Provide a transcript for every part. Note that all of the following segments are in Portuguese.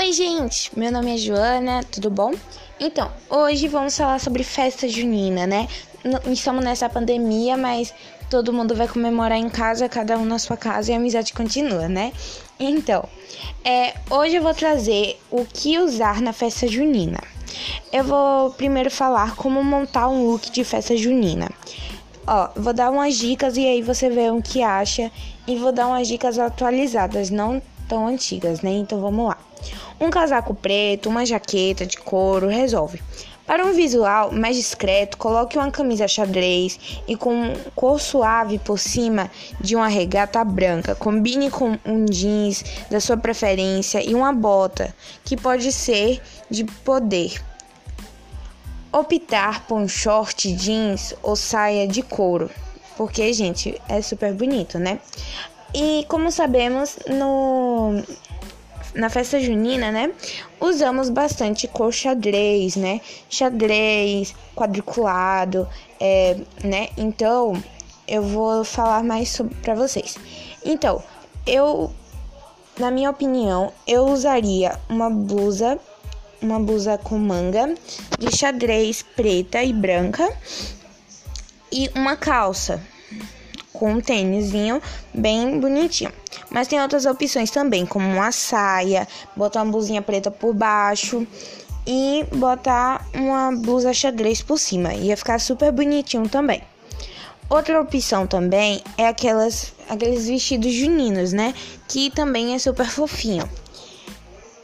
Oi, gente! Meu nome é Joana, tudo bom? Então, hoje vamos falar sobre festa junina, né? Estamos nessa pandemia, mas todo mundo vai comemorar em casa, cada um na sua casa e a amizade continua, né? Então, é, hoje eu vou trazer o que usar na festa junina. Eu vou primeiro falar como montar um look de festa junina. Ó, vou dar umas dicas e aí você vê o que acha e vou dar umas dicas atualizadas, não tão antigas, né? Então vamos lá. Um casaco preto, uma jaqueta de couro resolve. Para um visual mais discreto, coloque uma camisa xadrez e com cor suave por cima de uma regata branca. Combine com um jeans da sua preferência e uma bota, que pode ser de poder. Optar por um short jeans ou saia de couro, porque, gente, é super bonito, né? E como sabemos, no na festa junina, né? Usamos bastante cor xadrez, né? Xadrez, quadriculado, é, né? Então, eu vou falar mais sobre para vocês. Então, eu, na minha opinião, eu usaria uma blusa, uma blusa com manga de xadrez preta e branca e uma calça com um tênisinho bem bonitinho. Mas tem outras opções também, como uma saia, botar uma blusinha preta por baixo e botar uma blusa xadrez por cima. Ia ficar super bonitinho também. Outra opção também é aquelas, aqueles vestidos juninos, né? Que também é super fofinho.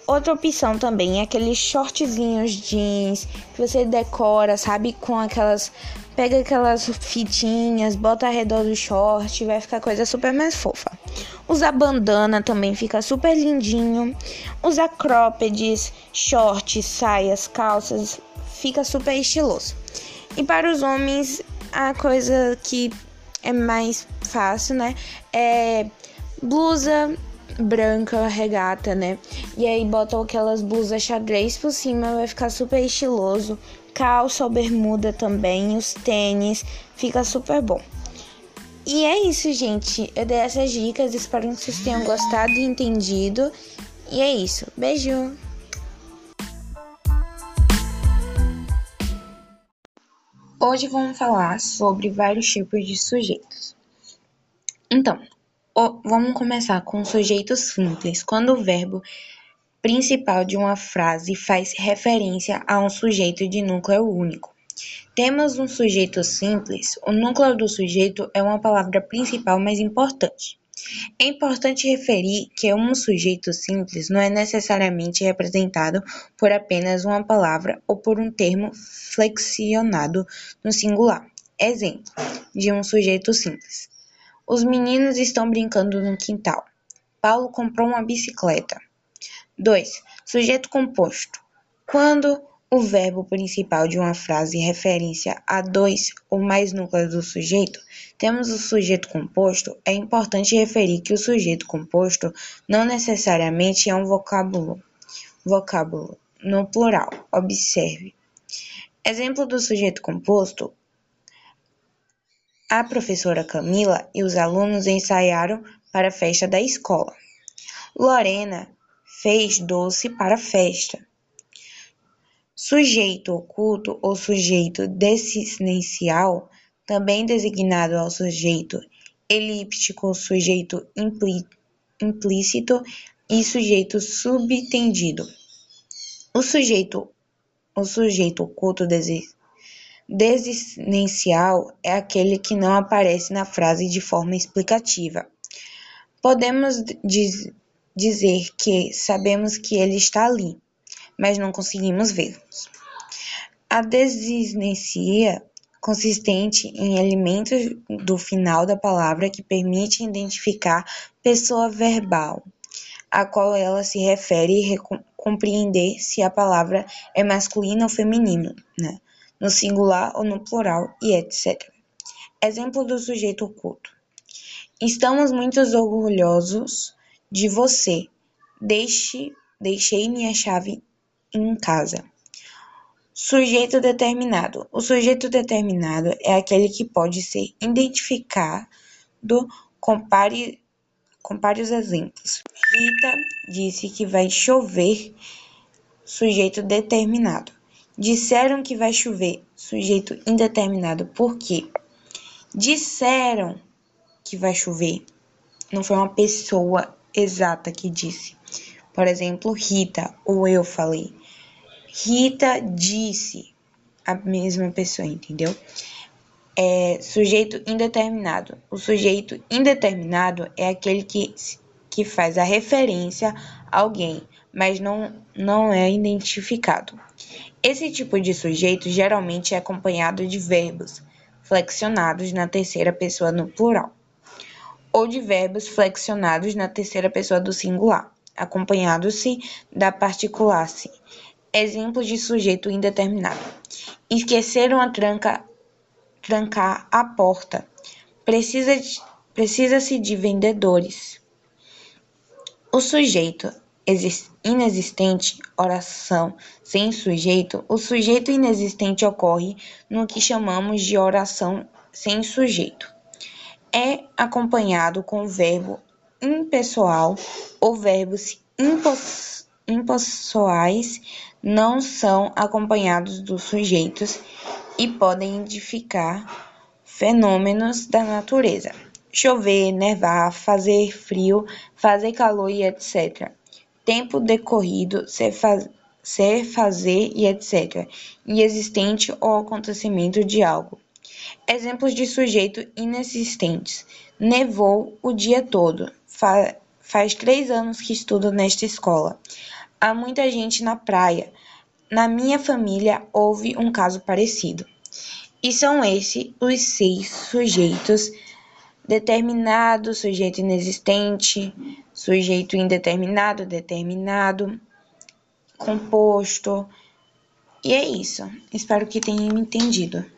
Outra opção também é aqueles shortzinhos jeans que você decora, sabe? Com aquelas. Pega aquelas fitinhas, bota ao redor do short, vai ficar coisa super mais fofa. Usar bandana também fica super lindinho. Usar croppeds, shorts, saias, calças, fica super estiloso. E para os homens, a coisa que é mais fácil, né? É blusa branca, regata, né? E aí botam aquelas blusas xadrez por cima, vai ficar super estiloso. Calça ou bermuda também, os tênis, fica super bom. E é isso, gente. Eu dei essas dicas, espero que vocês tenham gostado e entendido. E é isso. Beijo! Hoje vamos falar sobre vários tipos de sujeitos. Então, vamos começar com o sujeito simples, quando o verbo principal de uma frase faz referência a um sujeito de núcleo único. Temos um sujeito simples, o núcleo do sujeito é uma palavra principal mais importante. É importante referir que um sujeito simples não é necessariamente representado por apenas uma palavra ou por um termo flexionado no singular. Exemplo de um sujeito simples. Os meninos estão brincando no quintal. Paulo comprou uma bicicleta. 2. Sujeito composto. Quando o verbo principal de uma frase referência a dois ou mais núcleos do sujeito, temos o sujeito composto, é importante referir que o sujeito composto não necessariamente é um vocábulo, vocábulo no plural. Observe. Exemplo do sujeito composto: a professora Camila e os alunos ensaiaram para a festa da escola. Lorena fez doce para a festa. Sujeito oculto ou sujeito desinicial, também designado ao sujeito elíptico, sujeito implícito e sujeito subtendido. O sujeito, o sujeito oculto Desinencial é aquele que não aparece na frase de forma explicativa. Podemos diz, dizer que sabemos que ele está ali, mas não conseguimos vê-lo. A desinencia consistente em elementos do final da palavra que permite identificar pessoa verbal, a qual ela se refere e compreender se a palavra é masculina ou feminina. Né? no singular ou no plural e etc. Exemplo do sujeito oculto. Estamos muito orgulhosos de você. Deixe, deixei minha chave em casa. Sujeito determinado. O sujeito determinado é aquele que pode ser identificado com, pare, Compare os exemplos. Rita disse que vai chover, sujeito determinado. Disseram que vai chover, sujeito indeterminado. Por quê? Disseram que vai chover. Não foi uma pessoa exata que disse. Por exemplo, Rita, ou eu falei. Rita disse a mesma pessoa, entendeu? É sujeito indeterminado. O sujeito indeterminado é aquele que, que faz a referência a alguém, mas não, não é identificado. Esse tipo de sujeito geralmente é acompanhado de verbos flexionados na terceira pessoa no plural, ou de verbos flexionados na terceira pessoa do singular, acompanhado-se da particular-se. Exemplos de sujeito indeterminado. Esqueceram a tranca, trancar a porta. Precisa-se precisa de vendedores. O sujeito inexistente, oração sem sujeito. O sujeito inexistente ocorre no que chamamos de oração sem sujeito. É acompanhado com o verbo impessoal ou verbos impessoais não são acompanhados dos sujeitos e podem indicar fenômenos da natureza. Chover, nevar, fazer frio, fazer calor e etc. Tempo decorrido, ser, faz, ser fazer e etc. Inexistente ou acontecimento de algo. Exemplos de sujeito inexistentes. Nevou o dia todo. Fa faz três anos que estudo nesta escola. Há muita gente na praia. Na minha família houve um caso parecido. E são esses os seis sujeitos determinado, sujeito inexistente, sujeito indeterminado, determinado, composto. E é isso. Espero que tenham entendido.